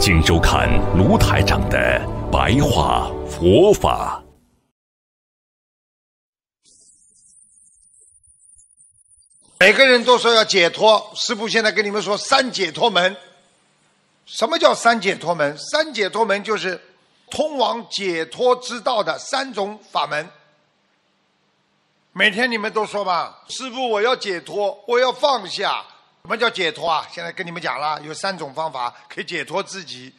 请收看卢台长的白话佛法。每个人都说要解脱，师傅现在跟你们说三解脱门。什么叫三解脱门？三解脱门就是通往解脱之道的三种法门。每天你们都说吧，师傅我要解脱，我要放下。什么叫解脱啊？现在跟你们讲了，有三种方法可以解脱自己，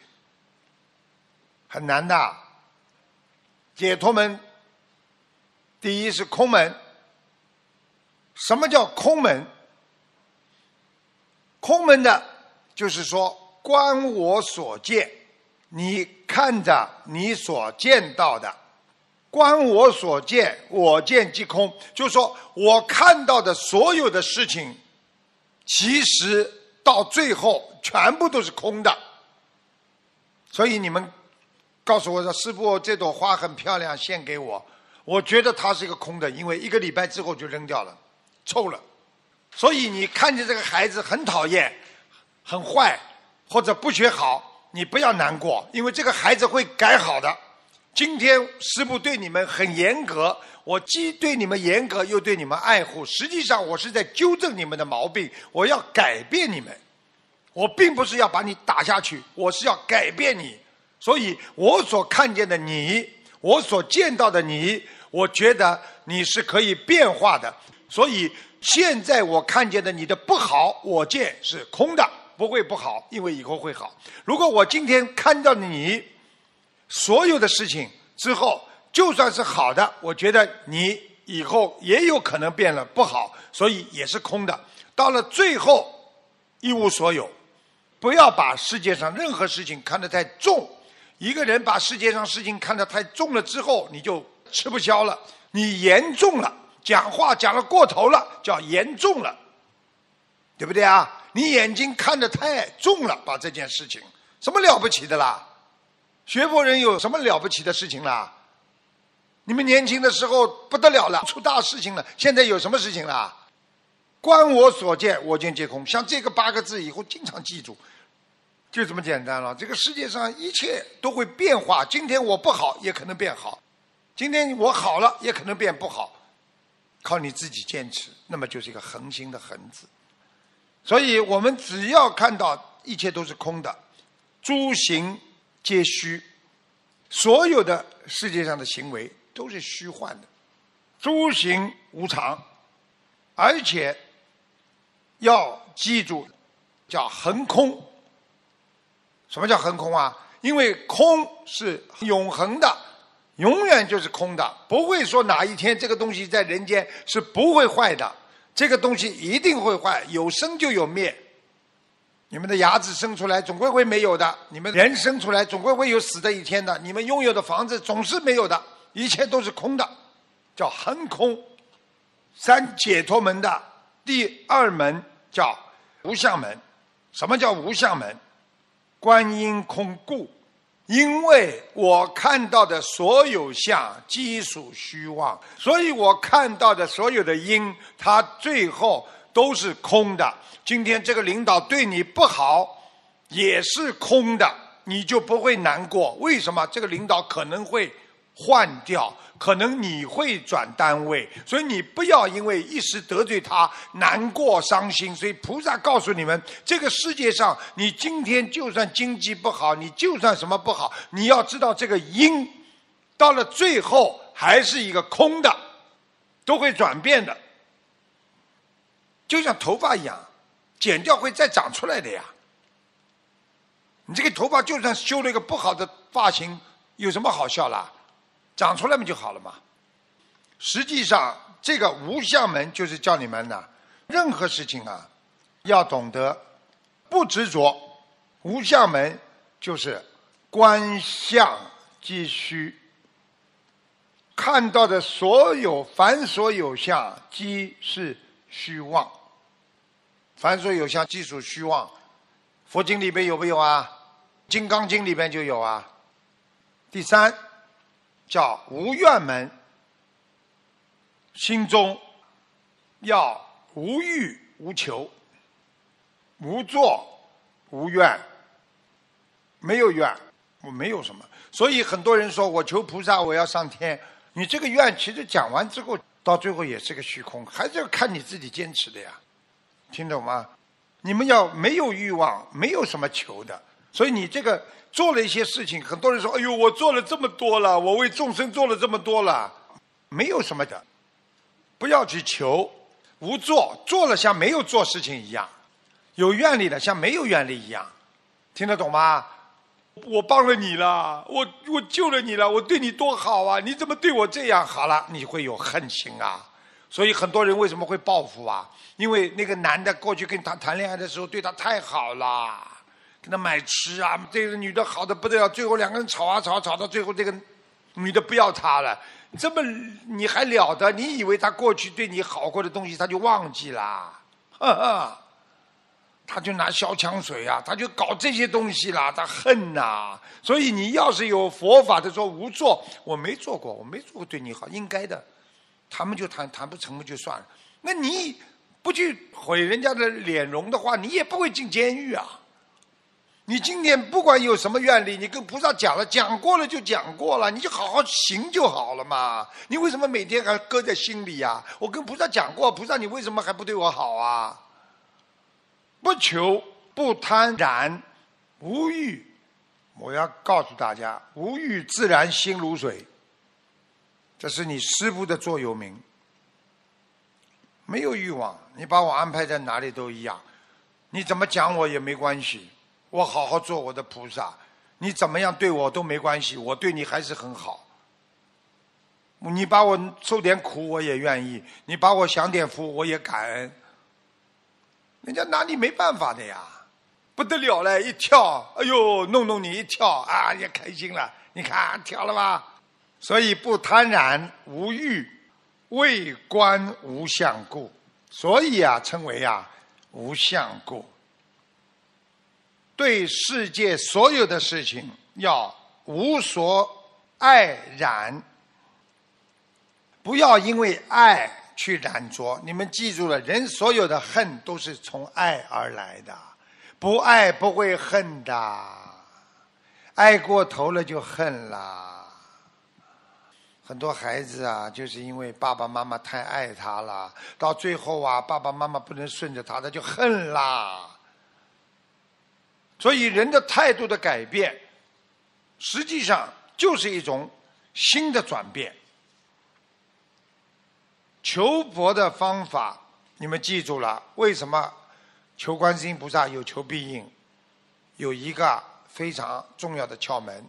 很难的。解脱门，第一是空门。什么叫空门？空门的，就是说观我所见，你看着你所见到的，观我所见，我见即空，就是说我看到的所有的事情。其实到最后全部都是空的，所以你们告诉我说：“师傅，这朵花很漂亮，献给我。”我觉得它是一个空的，因为一个礼拜之后就扔掉了，臭了。所以你看见这个孩子很讨厌、很坏或者不学好，你不要难过，因为这个孩子会改好的。今天师傅对你们很严格。我既对你们严格，又对你们爱护。实际上，我是在纠正你们的毛病。我要改变你们，我并不是要把你打下去，我是要改变你。所以我所看见的你，我所见到的你，我觉得你是可以变化的。所以现在我看见的你的不好，我见是空的，不会不好，因为以后会好。如果我今天看到你所有的事情之后，就算是好的，我觉得你以后也有可能变了不好，所以也是空的。到了最后一无所有，不要把世界上任何事情看得太重。一个人把世界上事情看得太重了之后，你就吃不消了。你严重了，讲话讲得过头了，叫严重了，对不对啊？你眼睛看得太重了，把这件事情什么了不起的啦？学佛人有什么了不起的事情啦？你们年轻的时候不得了了，出大事情了。现在有什么事情啦？观我所见，我见皆空。像这个八个字，以后经常记住，就这么简单了。这个世界上一切都会变化。今天我不好，也可能变好；今天我好了，也可能变不好。靠你自己坚持，那么就是一个恒心的恒字。所以我们只要看到一切都是空的，诸行皆虚，所有的世界上的行为。都是虚幻的，诸行无常，而且要记住，叫恒空。什么叫恒空啊？因为空是永恒的，永远就是空的，不会说哪一天这个东西在人间是不会坏的。这个东西一定会坏，有生就有灭。你们的牙齿生出来总归会没有的，你们人生出来总归会有死的一天的，你们拥有的房子总是没有的。一切都是空的，叫恒空。三解脱门的第二门叫无相门。什么叫无相门？观音空故，因为我看到的所有相皆属虚妄，所以我看到的所有的因，它最后都是空的。今天这个领导对你不好，也是空的，你就不会难过。为什么？这个领导可能会。换掉，可能你会转单位，所以你不要因为一时得罪他难过伤心。所以菩萨告诉你们，这个世界上，你今天就算经济不好，你就算什么不好，你要知道这个因，到了最后还是一个空的，都会转变的，就像头发一样，剪掉会再长出来的呀。你这个头发就算修了一个不好的发型，有什么好笑啦？长出来不就好了嘛。实际上，这个无相门就是叫你们呢，任何事情啊，要懂得不执着。无相门就是观相即虚。看到的所有凡所有相，即是虚妄。凡所有相，即属虚妄。佛经里边有没有啊？金刚经里边就有啊。第三，叫无怨门，心中要无欲无求，无作无怨，没有怨，我没有什么。所以很多人说我求菩萨，我要上天。你这个愿其实讲完之后，到最后也是个虚空，还是要看你自己坚持的呀，听懂吗？你们要没有欲望，没有什么求的，所以你这个做了一些事情，很多人说：“哎呦，我做了这么多了，我为众生做了这么多了，没有什么的，不要去求，无做，做了像没有做事情一样，有愿力的像没有愿力一样，听得懂吗？”我帮了你了，我我救了你了，我对你多好啊！你怎么对我这样？好了，你会有恨心啊。所以很多人为什么会报复啊？因为那个男的过去跟他谈恋爱的时候对他太好了，给他买吃啊，这个女的好的不得了，最后两个人吵啊吵，吵到最后这个女的不要他了，这么你还了得？你以为他过去对你好过的东西他就忘记了？呵呵。他就拿消枪水啊，他就搞这些东西啦，他恨呐。所以你要是有佛法的说无做，我没做过，我没做过对你好，应该的。他们就谈谈不成了就算了。那你不去毁人家的脸容的话，你也不会进监狱啊。你今天不管有什么愿力，你跟菩萨讲了，讲过了就讲过了，你就好好行就好了嘛。你为什么每天还搁在心里呀？我跟菩萨讲过，菩萨你为什么还不对我好啊？不求不贪然无欲，我要告诉大家，无欲自然心如水。这是你师父的座右铭。没有欲望，你把我安排在哪里都一样。你怎么讲我也没关系，我好好做我的菩萨。你怎么样对我都没关系，我对你还是很好。你把我受点苦我也愿意，你把我享点福我也感恩。人家拿你没办法的呀，不得了了，一跳，哎呦，弄弄你一跳啊，也开心了。你看跳了吧？所以不贪然无欲，为观无相故，所以啊，称为啊无相故。对世界所有的事情要无所爱染，不要因为爱。去染着，你们记住了，人所有的恨都是从爱而来的，不爱不会恨的，爱过头了就恨了。很多孩子啊，就是因为爸爸妈妈太爱他了，到最后啊，爸爸妈妈不能顺着他，他就恨啦。所以人的态度的改变，实际上就是一种新的转变。求佛的方法，你们记住了？为什么求观世音菩萨有求必应？有一个非常重要的窍门。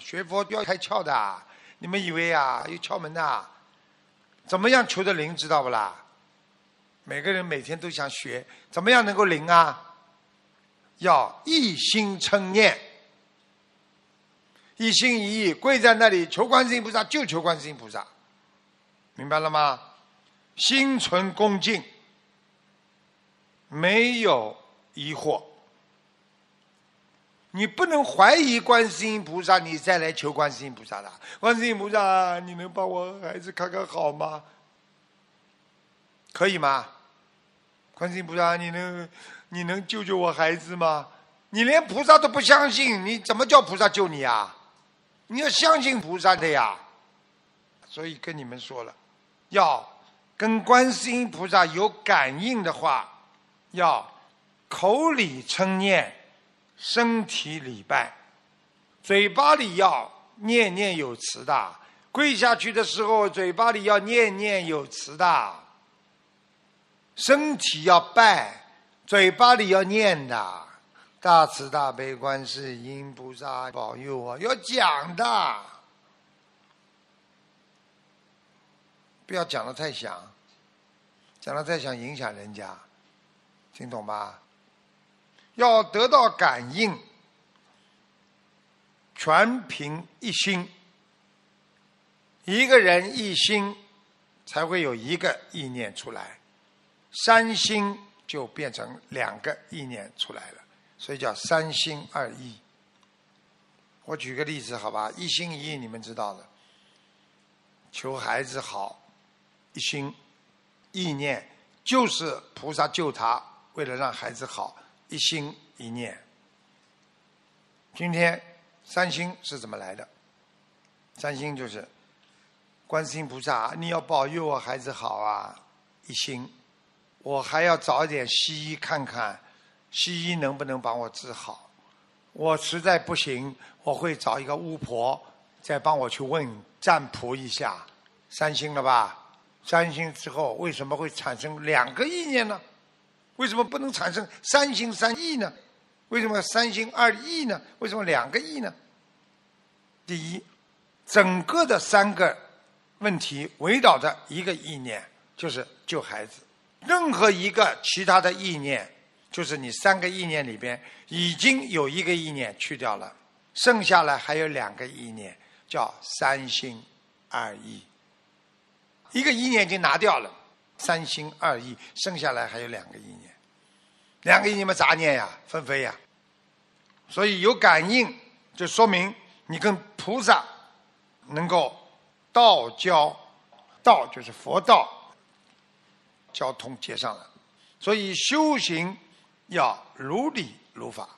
学佛要开窍的，你们以为啊有窍门的？怎么样求的灵，知道不啦？每个人每天都想学，怎么样能够灵啊？要一心称念，一心一意跪在那里求观世音菩萨，就求观世音菩萨。明白了吗？心存恭敬，没有疑惑。你不能怀疑观世音菩萨，你再来求观世音菩萨的。观世音菩萨，你能帮我孩子看看好吗？可以吗？观世音菩萨，你能你能救救我孩子吗？你连菩萨都不相信，你怎么叫菩萨救你啊？你要相信菩萨的呀。所以跟你们说了。要跟观世音菩萨有感应的话，要口里称念，身体礼拜，嘴巴里要念念有词的。跪下去的时候，嘴巴里要念念有词的。身体要拜，嘴巴里要念的。大慈大悲观世音菩萨保佑我，要讲的。不要讲的太响，讲的太响影响人家，听懂吧？要得到感应，全凭一心。一个人一心，才会有一个意念出来；三心就变成两个意念出来了，所以叫三心二意。我举个例子，好吧？一心一意，你们知道的，求孩子好，一心意念就是菩萨救他，为了让孩子好，一心一念。今天三星是怎么来的？三星就是观世音菩萨，你要保佑我孩子好啊！一心，我还要找一点西医看看，西医能不能帮我治好？我实在不行，我会找一个巫婆再帮我去问占卜一下。三星了吧？三星之后为什么会产生两个意念呢？为什么不能产生三心三意呢？为什么三心二意呢？为什么两个意呢？第一，整个的三个问题围绕着一个意念，就是救孩子。任何一个其他的意念。就是你三个意念里边已经有一个意念去掉了，剩下来还有两个意念，叫三心二意。一个意念已经拿掉了，三心二意，剩下来还有两个意念，两个意念嘛杂念呀，纷飞呀。所以有感应，就说明你跟菩萨能够道交，道就是佛道交通接上了。所以修行。要如理如法。